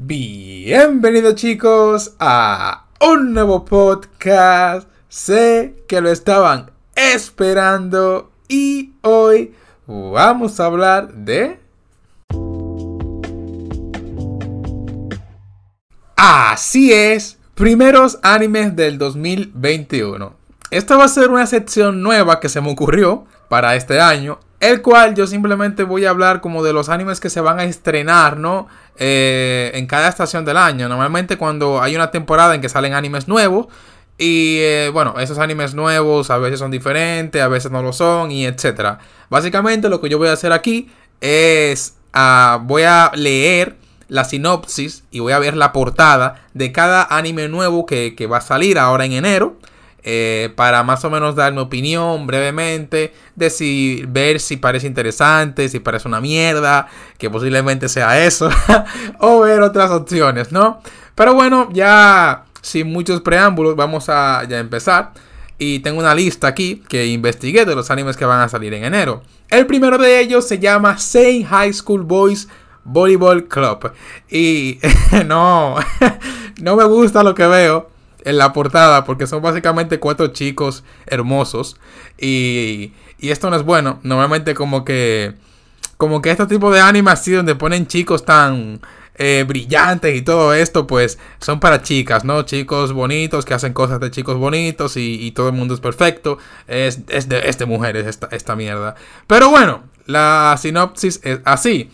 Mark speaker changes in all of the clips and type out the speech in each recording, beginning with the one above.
Speaker 1: Bienvenidos chicos a un nuevo podcast. Sé que lo estaban esperando y hoy vamos a hablar de... Así es, primeros animes del 2021. Esta va a ser una sección nueva que se me ocurrió para este año, el cual yo simplemente voy a hablar como de los animes que se van a estrenar, ¿no? Eh, en cada estación del año. Normalmente cuando hay una temporada en que salen animes nuevos, y eh, bueno, esos animes nuevos a veces son diferentes, a veces no lo son, y etcétera. Básicamente lo que yo voy a hacer aquí es, uh, voy a leer la sinopsis y voy a ver la portada de cada anime nuevo que, que va a salir ahora en enero. Eh, para más o menos dar mi opinión brevemente de si ver si parece interesante, si parece una mierda, que posiblemente sea eso, o ver otras opciones, ¿no? Pero bueno, ya sin muchos preámbulos, vamos a ya empezar. Y tengo una lista aquí que investigué de los animes que van a salir en enero. El primero de ellos se llama Say High School Boys Volleyball Club. Y no, no me gusta lo que veo en la portada porque son básicamente cuatro chicos hermosos y, y esto no es bueno. Normalmente como que como que este tipo de anime así donde ponen chicos tan eh, brillantes y todo esto pues son para chicas, ¿no? Chicos bonitos que hacen cosas de chicos bonitos y, todo el mundo es perfecto. Es, es, de, es de mujeres esta, esta mierda. Pero bueno, la sinopsis es así.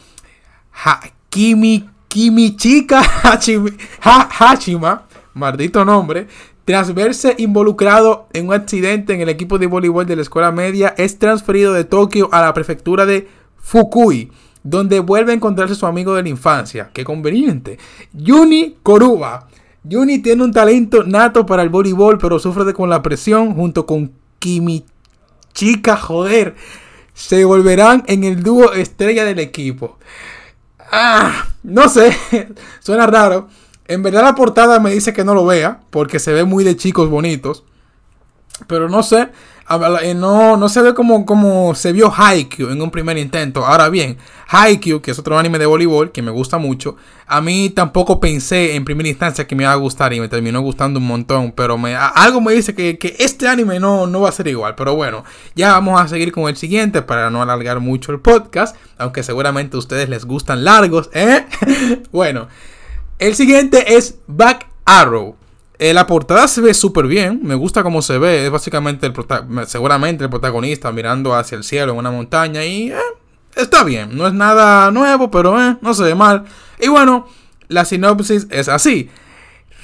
Speaker 1: Ha, Kimi, Kimi Chica Hachima maldito nombre, tras verse involucrado en un accidente en el equipo de voleibol de la escuela media, es transferido de Tokio a la prefectura de Fukui, donde vuelve a encontrarse su amigo de la infancia. Qué conveniente. Yuni Koruba. Yuni tiene un talento nato para el voleibol, pero sufre de con la presión junto con Kimi Chica, joder. Se volverán en el dúo estrella del equipo. Ah, no sé, suena raro. En verdad la portada me dice que no lo vea, porque se ve muy de chicos bonitos. Pero no sé, eh, no, no se ve como, como se vio Haikyuu en un primer intento. Ahora bien, Haikyuu, que es otro anime de voleibol que me gusta mucho, a mí tampoco pensé en primera instancia que me iba a gustar y me terminó gustando un montón. Pero me, algo me dice que, este anime no, no va a ser igual. Pero bueno, ya vamos a seguir con el siguiente para no alargar mucho el podcast. Aunque seguramente a ustedes les gustan largos, ¿eh? bueno. El siguiente es Back Arrow. Eh, la portada se ve súper bien, me gusta cómo se ve. Es básicamente el seguramente el protagonista mirando hacia el cielo en una montaña y eh, está bien. No es nada nuevo, pero eh, no se ve mal. Y bueno, la sinopsis es así.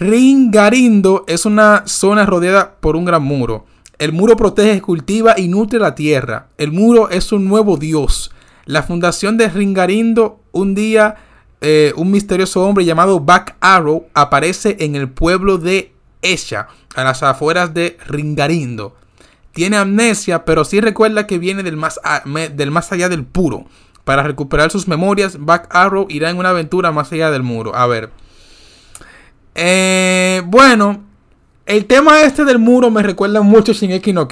Speaker 1: Ringarindo es una zona rodeada por un gran muro. El muro protege, cultiva y nutre la tierra. El muro es un nuevo dios. La fundación de Ringarindo un día eh, un misterioso hombre llamado Back Arrow aparece en el pueblo de Esha, a las afueras de Ringarindo. Tiene amnesia, pero sí recuerda que viene del más, del más allá del puro. Para recuperar sus memorias, Back Arrow irá en una aventura más allá del muro. A ver. Eh, bueno, el tema este del muro me recuerda mucho a Shingeki no.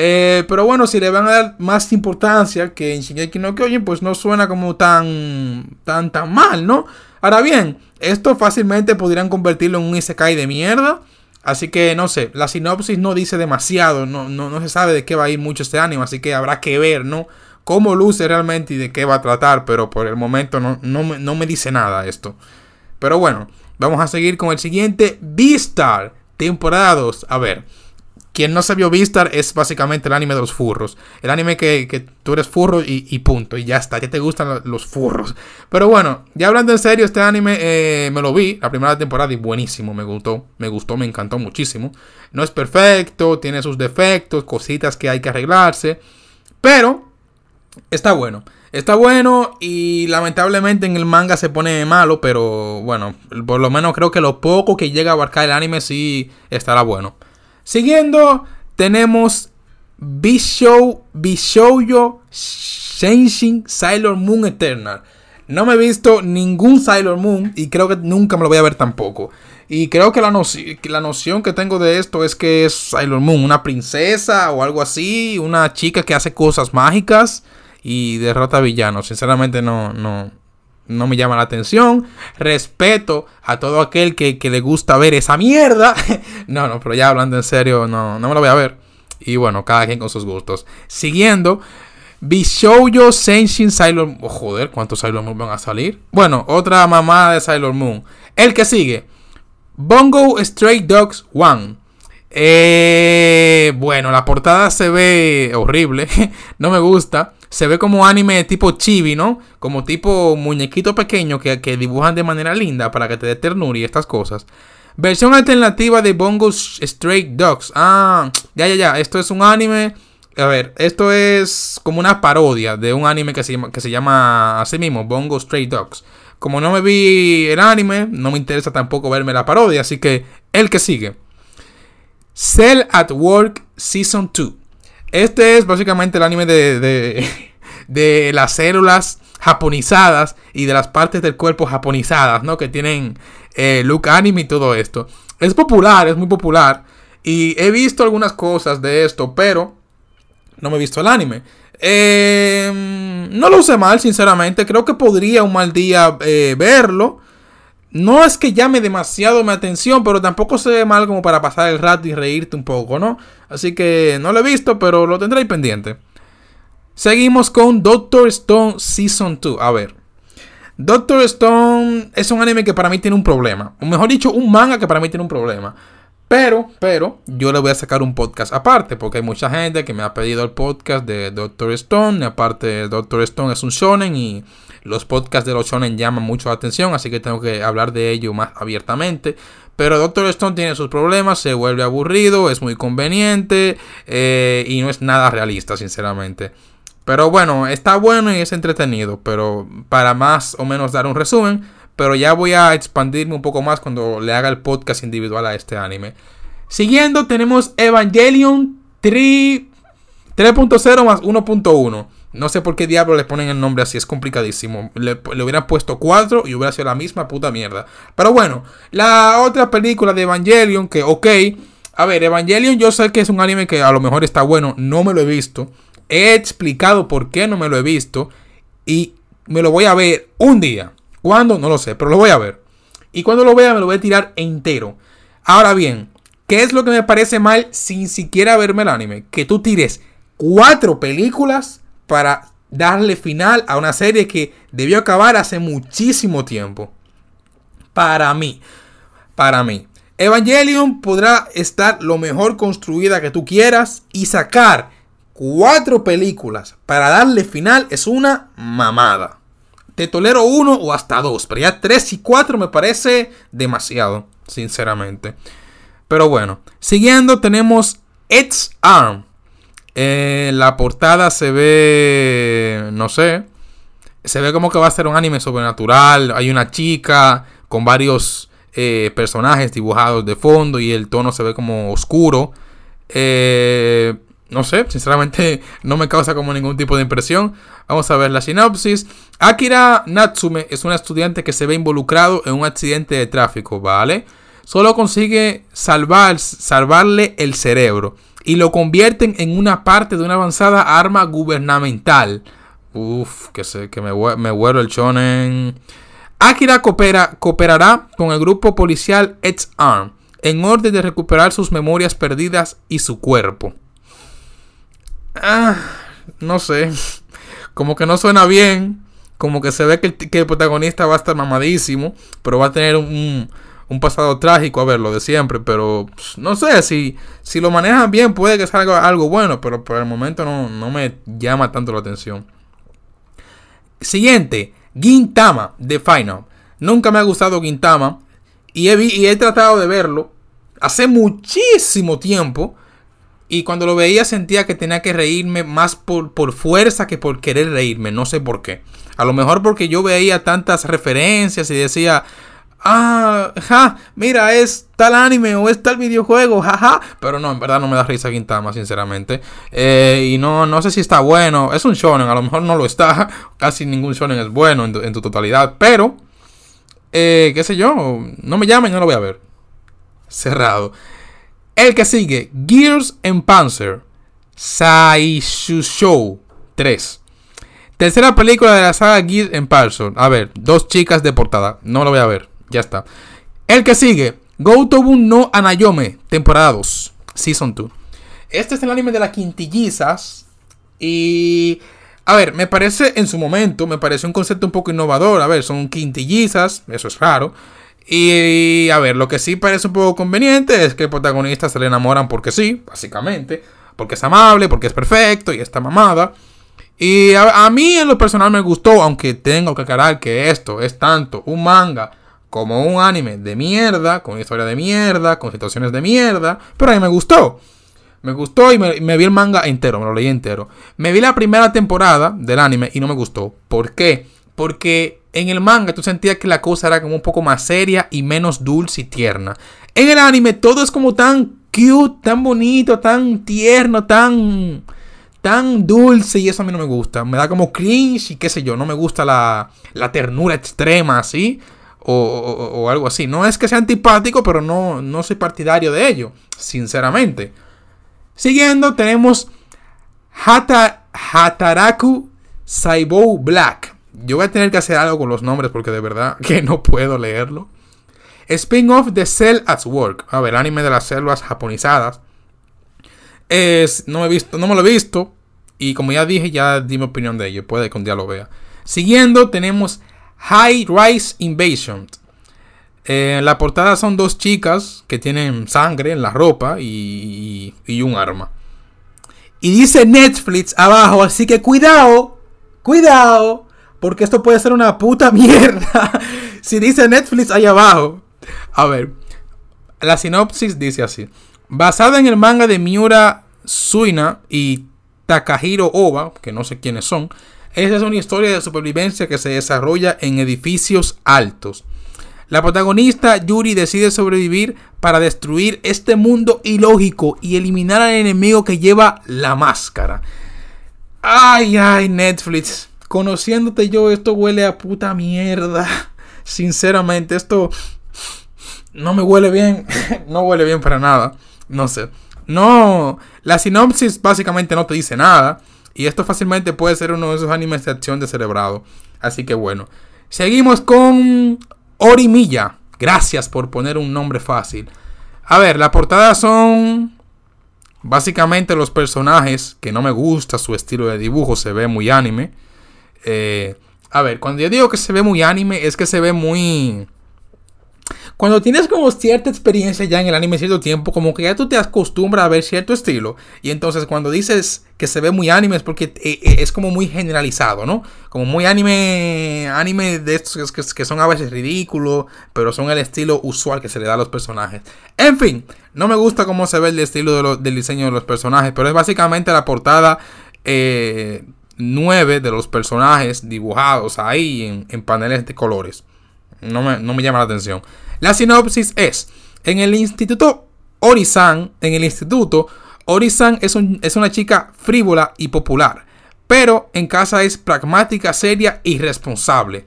Speaker 1: Eh, pero bueno, si le van a dar más importancia que en Shingeki no Kyojin, pues no suena como tan, tan, tan mal, ¿no? Ahora bien, esto fácilmente podrían convertirlo en un Isekai de mierda. Así que no sé, la sinopsis no dice demasiado, no, no, no se sabe de qué va a ir mucho este anime, así que habrá que ver, ¿no? Cómo luce realmente y de qué va a tratar, pero por el momento no, no, no me dice nada esto. Pero bueno, vamos a seguir con el siguiente, Beastar, temporada 2. A ver, quien no se vio Vistar es básicamente el anime de los furros. El anime que, tú eres furro y, punto. Y ya está, ya te gustan los furros. Pero bueno, ya hablando en serio, este anime eh, me lo vi la primera temporada y buenísimo, me gustó. Me gustó, me encantó muchísimo. No es perfecto, tiene sus defectos, cositas que hay que arreglarse. Pero está bueno. Está bueno y lamentablemente en el manga se pone malo, pero bueno, por lo menos creo que lo poco que llega a abarcar el anime sí estará bueno. Siguiendo, tenemos Bishou, Bishoujo Shenshin Sailor Moon Eternal. No me he visto ningún Sailor Moon y creo que nunca me lo voy a ver tampoco. Y creo que la, noción que tengo de esto es que es Sailor Moon, una princesa o algo así, una chica que hace cosas mágicas y derrota villanos. Sinceramente no, no, no me llama la atención. Respeto a todo aquel que, le gusta ver esa mierda. no, no, pero ya hablando en serio, no, no me lo voy a ver. Y bueno, cada quien con sus gustos. Siguiendo, Bishoujo Senshin Sailor Moon. Oh, joder, ¿cuántos Sailor Moon van a salir? Bueno, otra mamá de Sailor Moon. El que sigue. Bongo Stray Dogs 1. Eh, bueno, la portada se ve horrible. no me gusta. Se ve como anime tipo chibi, ¿no? Como tipo muñequito pequeño que, que dibujan de manera linda para que te dé ternura y estas cosas. Versión alternativa de Bongo Stray Dogs. Ah, ya, ya, ya. Esto es un anime. A ver, esto es como una parodia de un anime que se llama, que se llama así mismo, Bongo Stray Dogs. Como no me vi el anime, no me interesa tampoco verme la parodia, así que el que sigue. Cell at Work Season 2. Este es básicamente el anime de, de, las células japonizadas y de las partes del cuerpo japonizadas, ¿no? Que tienen eh, look anime y todo esto. Es popular, es muy popular. Y he visto algunas cosas de esto, pero no me he visto el anime. Eh, no lo sé mal, sinceramente. Creo que podría un mal día eh, verlo. No es que llame demasiado mi atención, pero tampoco se ve mal como para pasar el rato y reírte un poco, ¿no? Así que no lo he visto, pero lo tendré pendiente. Seguimos con Doctor Stone Season 2. A ver. Doctor Stone es un anime que para mí tiene un problema. O mejor dicho, un manga que para mí tiene un problema. Pero, pero, yo le voy a sacar un podcast aparte, porque hay mucha gente que me ha pedido el podcast de Doctor Stone. Y aparte, Doctor Stone es un shonen y los podcasts de los shonen llaman mucho la atención, así que tengo que hablar de ello más abiertamente. Pero Doctor Stone tiene sus problemas, se vuelve aburrido, es muy conveniente eh, y no es nada realista, sinceramente. Pero bueno, está bueno y es entretenido, pero para más o menos dar un resumen, pero ya voy a expandirme un poco más cuando le haga el podcast individual a este anime. Siguiendo tenemos Evangelion 3.0 más 1.1. No sé por qué diablo le ponen el nombre así, es complicadísimo. Le, hubieran puesto 4 y hubiera sido la misma puta mierda. Pero bueno, la otra película de Evangelion, que ok. A ver, Evangelion yo sé que es un anime que a lo mejor está bueno, no me lo he visto. He explicado por qué no me lo he visto y me lo voy a ver un día. ¿Cuándo? No lo sé, pero lo voy a ver. Y cuando lo vea me lo voy a tirar entero. Ahora bien, ¿qué es lo que me parece mal sin siquiera verme el anime? Que tú tires cuatro películas para darle final a una serie que debió acabar hace muchísimo tiempo. Para mí, para mí. Evangelion podrá estar lo mejor construida que tú quieras y sacar cuatro películas para darle final es una mamada. Te tolero uno o hasta dos, pero ya tres y cuatro me parece demasiado, sinceramente. Pero bueno, siguiendo tenemos Ed's Arm. La portada se ve, no sé, se ve como que va a ser un anime sobrenatural. Hay una chica con varios eh, personajes dibujados de fondo y el tono se ve como oscuro. Eh, no sé, sinceramente no me causa como ningún tipo de impresión. Vamos a ver la sinopsis. Akira Natsume es un estudiante que se ve involucrado en un accidente de tráfico, ¿vale? Solo consigue salvar, salvarle el cerebro y lo convierten en una parte de una avanzada arma gubernamental. Uf, que, sé, que me, me vuelo el chonen. Akira coopera, cooperará con el grupo policial Edge Arm en orden de recuperar sus memorias perdidas y su cuerpo. Ah, no sé. Como que no suena bien. Como que se ve que el, protagonista va a estar mamadísimo. Pero va a tener un, pasado trágico. A ver, lo de siempre. Pero pues, no sé. Si, si lo manejan bien, puede que salga algo bueno. Pero por el momento no, no me llama tanto la atención. Siguiente. Gintama de Final. Nunca me ha gustado Gintama. Y he, y he tratado de verlo. Hace muchísimo tiempo. Y cuando lo veía sentía que tenía que reírme más por, por, fuerza que por querer reírme. No sé por qué. A lo mejor porque yo veía tantas referencias y decía, ah, ja, mira, es tal anime o es tal videojuego, jaja. Pero no, en verdad no me da risa Quintama, sinceramente. Eh, y no, no sé si está bueno. Es un shonen, a lo mejor no lo está. Casi ningún shonen es bueno en, tu totalidad. Pero, eh, qué sé yo, no me llamen, no lo voy a ver. Cerrado. El que sigue, Gears and Panzer, Show 3. Tercera película de la saga Gears en Parson. A ver, dos chicas de portada. No lo voy a ver. Ya está. El que sigue. Gotobu no Anayome. Temporada 2. Season 2. Este es el anime de las quintillizas. Y... A ver, me parece en su momento, me parece un concepto un poco innovador. A ver, son quintillizas, eso es raro. Y a ver, lo que sí parece un poco conveniente es que el protagonista se le enamoran porque sí, básicamente. Porque es amable, porque es perfecto y está mamada. Y a, mí en lo personal me gustó, aunque tengo que aclarar que esto es tanto un manga como un anime de mierda, con historia de mierda, con situaciones de mierda, pero a mí me gustó. Me gustó y me, vi el manga entero, me lo leí entero. Me vi la primera temporada del anime y no me gustó. ¿Por qué? Porque en el manga tú sentías que la cosa era como un poco más seria y menos dulce y tierna. En el anime todo es como tan cute, tan bonito, tan tierno, tan tan dulce y eso a mí no me gusta. Me da como cringe y qué sé yo, no me gusta la, la ternura extrema así o, algo así. No es que sea antipático, pero no, no soy partidario de ello, sinceramente. Siguiendo tenemos Hata, Hataraku Saibou Black. Yo voy a tener que hacer algo con los nombres porque de verdad que no puedo leerlo. Spin-off de Cell at Work. A ver, anime de las selvas japonizadas. Es, no, he visto, no me lo he visto. Y como ya dije, ya di mi opinión de ello. Puede que un día lo vea. Siguiendo, tenemos High Rise Invasion. En la portada son dos chicas que tienen sangre en la ropa y, y, un arma. Y dice Netflix abajo, así que cuidado, cuidado, porque esto puede ser una puta mierda. si dice Netflix ahí abajo. A ver, la sinopsis dice así. Basada en el manga de Miura Suina y Takahiro Oba, que no sé quiénes son, esta es una historia de supervivencia que se desarrolla en edificios altos. La protagonista Yuri decide sobrevivir para destruir este mundo ilógico y eliminar al enemigo que lleva la máscara. Ay, ay, Netflix. Conociéndote yo, esto huele a puta mierda. Sinceramente, esto no me huele bien. no huele bien para nada. No sé. No, la sinopsis básicamente no te dice nada. Y esto fácilmente puede ser uno de esos animes de acción de cerebrado. Así que bueno. Seguimos con Orimilla. Gracias por poner un nombre fácil. A ver, la portada son básicamente los personajes. Que no me gusta su estilo de dibujo. Se ve muy anime. Eh, a ver, cuando yo digo que se ve muy anime, es que se ve muy cuando tienes como cierta experiencia ya en el anime cierto tiempo, como que ya tú te acostumbras a ver cierto estilo. Y entonces cuando dices que se ve muy anime es porque eh, eh, es como muy generalizado, ¿no? Como muy anime, anime de estos que, son a veces ridículos, pero son el estilo usual que se le da a los personajes. En fin, no me gusta cómo se ve el estilo del diseño de los personajes, pero es básicamente la portada. Eh, 9 de los personajes dibujados ahí en, paneles de colores. No me, no me llama la atención. La sinopsis es, en el instituto Orisan, en el instituto, Orisan es, es una chica frívola y popular, pero en casa es pragmática, seria y responsable.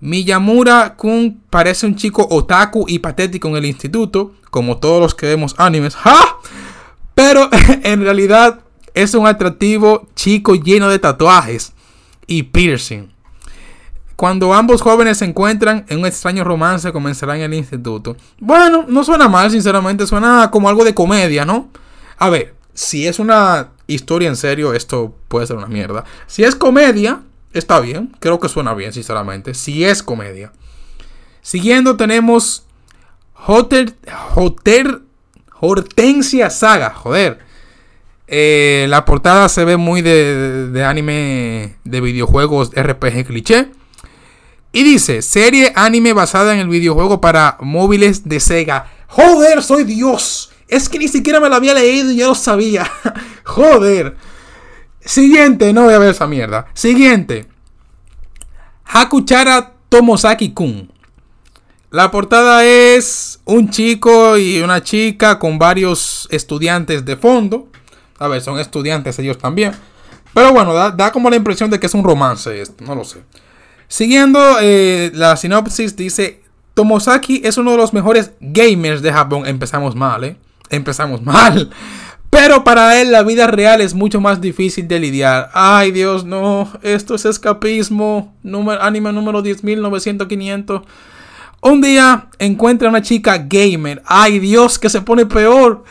Speaker 1: Miyamura Kun parece un chico otaku y patético en el instituto, como todos los que vemos animes, ¡Ja! pero en realidad es un atractivo chico lleno de tatuajes y piercing. Cuando ambos jóvenes se encuentran en un extraño romance, comenzará en el instituto. Bueno, no suena mal, sinceramente, suena como algo de comedia, ¿no? A ver, si es una historia en serio, esto puede ser una mierda. Si es comedia, está bien, creo que suena bien, sinceramente. Si es comedia. Siguiendo tenemos Hotel, Hotel Hortensia Saga, joder. Eh, la portada se ve muy de, de, anime de videojuegos RPG cliché. Y dice, serie anime basada en el videojuego para móviles de Sega. Joder, soy Dios. Es que ni siquiera me lo había leído y ya lo sabía. Joder. Siguiente, no voy a ver esa mierda. Siguiente. Hakuchara Tomosaki-kun. La portada es un chico y una chica con varios estudiantes de fondo. A ver, son estudiantes ellos también. Pero bueno, da, como la impresión de que es un romance esto, no lo sé. Siguiendo eh, la sinopsis dice, Tomosaki es uno de los mejores gamers de Japón. Empezamos mal, ¿eh? Empezamos mal. Pero para él la vida real es mucho más difícil de lidiar. Ay Dios, no, esto es escapismo. Número, anime número 10.900, Un día encuentra a una chica gamer. Ay Dios, que se pone peor.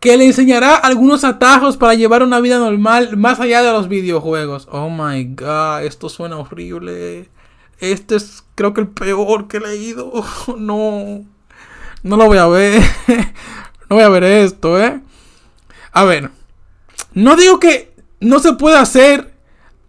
Speaker 1: Que le enseñará algunos atajos para llevar una vida normal más allá de los videojuegos. Oh my god, esto suena horrible. Este es creo que el peor que he leído. no. No lo voy a ver. no voy a ver esto, ¿eh? A ver, no digo que no se pueda hacer.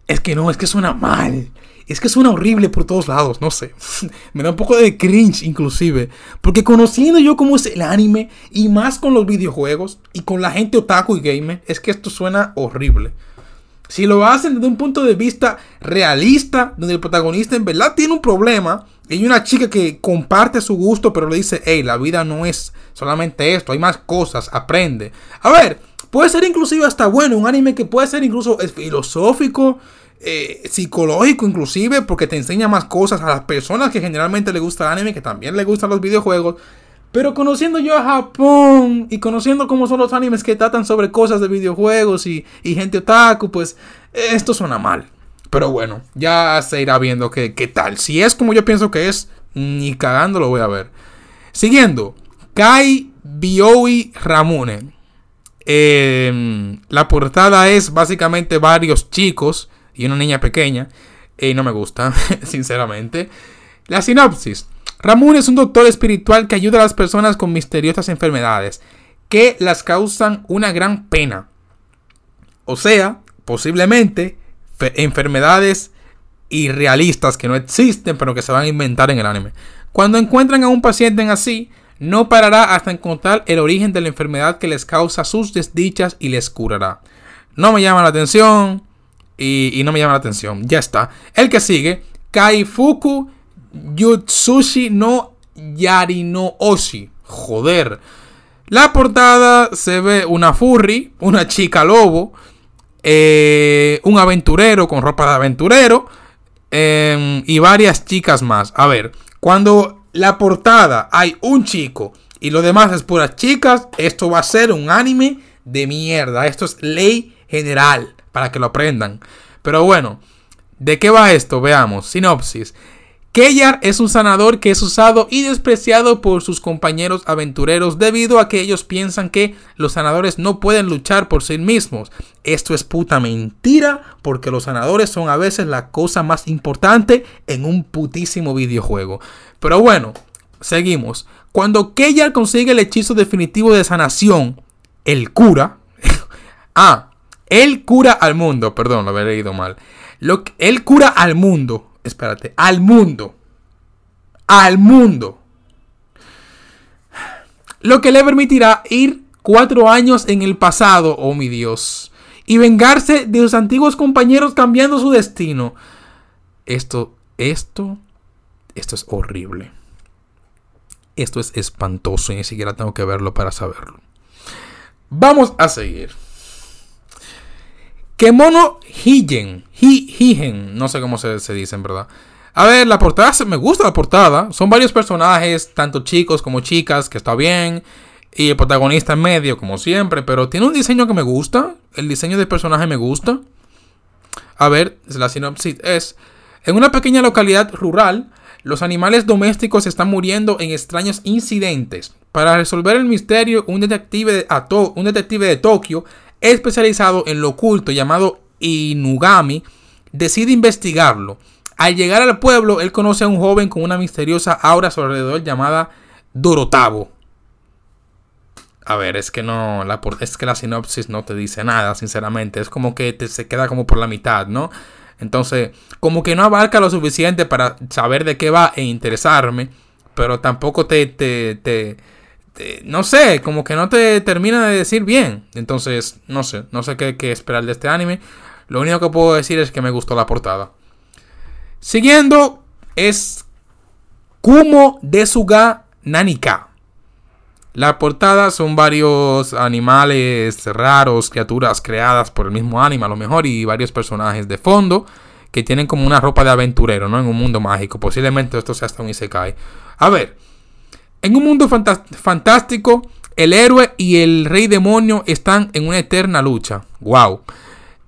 Speaker 1: Es que no, es que suena mal. Es que suena horrible por todos lados, no sé. Me da un poco de cringe inclusive. Porque conociendo yo cómo es el anime y más con los videojuegos y con la gente otaku y gamer, es que esto suena horrible. Si lo hacen desde un punto de vista realista, donde el protagonista en verdad tiene un problema, y hay una chica que comparte su gusto, pero le dice, hey, la vida no es solamente esto, hay más cosas, aprende. A ver, Puede ser inclusive hasta bueno, un anime que puede ser incluso filosófico, eh, psicológico inclusive, porque te enseña más cosas a las personas que generalmente le gusta el anime, que también le gustan los videojuegos. Pero conociendo yo a Japón y conociendo cómo son los animes que tratan sobre cosas de videojuegos y, gente otaku, pues esto suena mal. Pero bueno, ya se irá viendo qué, tal. Si es como yo pienso que es, ni cagando lo voy a ver. Siguiendo, Kai Bioi Ramune. Em, la portada es básicamente varios chicos y una niña pequeña. Y no me gusta, sinceramente. La sinopsis. Ramón es un doctor espiritual que ayuda a las personas con misteriosas enfermedades que las causan una gran pena. O sea, posiblemente enfermedades irrealistas que no existen pero que se van a inventar en el anime. Cuando encuentran a un paciente en así, no parará hasta encontrar el origen de la enfermedad que les causa sus desdichas y les curará. No me llama la atención y, no me llama la atención. Ya está. El que sigue, Kaifuku Yutsushi no Yari no Oshi. Joder. La portada se ve una furry, una chica lobo, eh, un aventurero con ropa de aventurero em, y varias chicas más. A ver, cuando la portada hay un chico y lo demás es puras chicas, esto va a ser un anime de mierda. Esto es ley general para que lo aprendan. Pero bueno, ¿de qué va esto? Veamos. Sinopsis. Keyar es un sanador que es usado y despreciado por sus compañeros aventureros debido a que ellos piensan que los sanadores no pueden luchar por sí mismos. Esto es puta mentira porque los sanadores son a veces la cosa más importante en un putísimo videojuego. Pero bueno, seguimos. Cuando Keyar consigue el hechizo definitivo de sanación, el cura. ah, él cura al mundo. Perdón, lo había leído mal. Lo, él cura al mundo espérate, al mundo. Al mundo. Lo que le permitirá ir cuatro años en el pasado, oh mi Dios, y vengarse de sus antiguos compañeros cambiando su destino. Esto, esto, esto es horrible. Esto es espantoso y ni siquiera tengo que verlo para saberlo. Vamos a seguir. Kemono Higen. No sé cómo se, dice en verdad. A ver, la portada, me gusta la portada. Son varios personajes, tanto chicos como chicas, que está bien. Y el protagonista en medio, como siempre. Pero tiene un diseño que me gusta. El diseño del personaje me gusta. A ver, la sinopsis es... En una pequeña localidad rural, los animales domésticos están muriendo en extraños incidentes. Para resolver el misterio, un detective un detective de Tokio especializado en lo oculto llamado Inugami, decide investigarlo. Al llegar al pueblo, él conoce a un joven con una misteriosa aura a su alrededor llamada Dorotavo. A ver, es que no, la, es que la sinopsis no te dice nada, sinceramente. Es como que te, se queda como por la mitad, ¿no? Entonces, como que no abarca lo suficiente para saber de qué va e interesarme, pero tampoco te, te, te este, no sé, como que no te termina de decir bien. Entonces, no sé, no sé qué, esperar de este anime. Lo único que puedo decir es que me gustó la portada. Siguiendo es Kumo Desuga Nanika. La portada son varios animales raros, criaturas creadas por el mismo anime a lo mejor y varios personajes de fondo que tienen como una ropa de aventurero, ¿no? En un mundo mágico. Posiblemente esto sea hasta un Isekai. A ver, en un mundo fantástico, El héroe y el rey demonio están en una eterna lucha. Wow.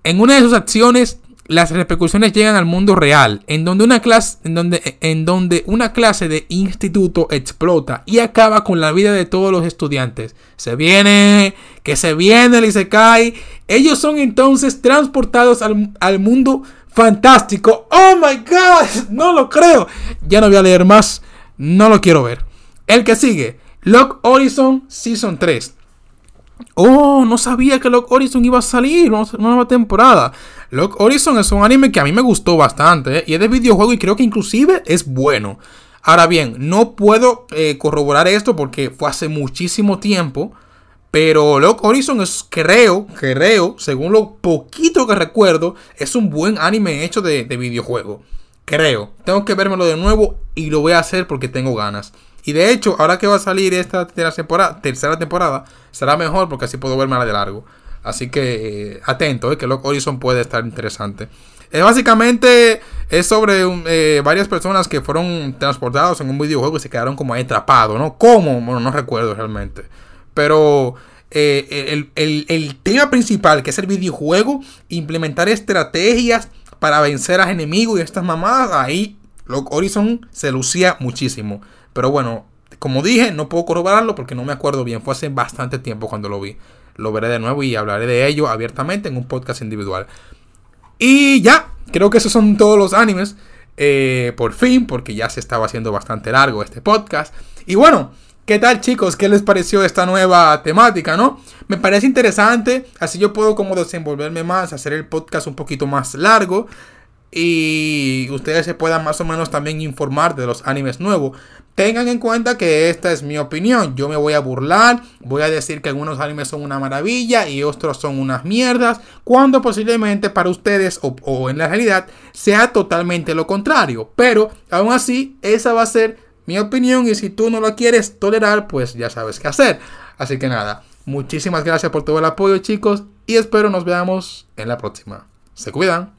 Speaker 1: En una de sus acciones, las repercusiones llegan al mundo real, en donde una clase, en donde, en donde una clase de instituto explota y acaba con la vida de todos los estudiantes. Se viene, que se viene se cae. Ellos son entonces transportados al, al mundo fantástico. Oh my god, no lo creo. Ya no voy a leer más, no lo quiero ver. El que sigue, Lock Horizon Season 3. Oh, no sabía que Lock Horizon iba a salir una nueva temporada. Lock Horizon es un anime que a mí me gustó bastante ¿eh? y es de videojuego y creo que inclusive es bueno. Ahora bien, no puedo eh, corroborar esto porque fue hace muchísimo tiempo. Pero Lock Horizon es, creo, creo, según lo poquito que recuerdo, es un buen anime hecho de, de videojuego. Creo. Tengo que vérmelo de nuevo y lo voy a hacer porque tengo ganas. Y de hecho, ahora que va a salir esta temporada, tercera temporada, será mejor porque así puedo verme la de largo. Así que eh, atento, eh, que Lock Horizon puede estar interesante. Eh, básicamente es sobre eh, varias personas que fueron transportados en un videojuego y se quedaron como atrapados, ¿no? ¿Cómo? Bueno, no recuerdo realmente. Pero el, el tema principal, que es el videojuego, implementar estrategias para vencer a enemigos y estas mamadas, ahí Lock Horizon se lucía muchísimo. Pero bueno, como dije, no puedo corroborarlo porque no me acuerdo bien. Fue hace bastante tiempo cuando lo vi. Lo veré de nuevo y hablaré de ello abiertamente en un podcast individual. Y ya, creo que esos son todos los animes. Eh, por fin, porque ya se estaba haciendo bastante largo este podcast. Y bueno, ¿qué tal chicos? ¿Qué les pareció esta nueva temática, no? Me parece interesante, así yo puedo como desenvolverme más, hacer el podcast un poquito más largo y ustedes se puedan más o menos también informar de los animes nuevos. Tengan en cuenta que esta es mi opinión. Yo me voy a burlar, voy a decir que algunos animes son una maravilla y otros son unas mierdas, cuando posiblemente para ustedes o, en la realidad sea totalmente lo contrario. Pero aún así, esa va a ser mi opinión y si tú no la quieres tolerar, pues ya sabes qué hacer. Así que nada, muchísimas gracias por todo el apoyo chicos y espero nos veamos en la próxima. Se cuidan.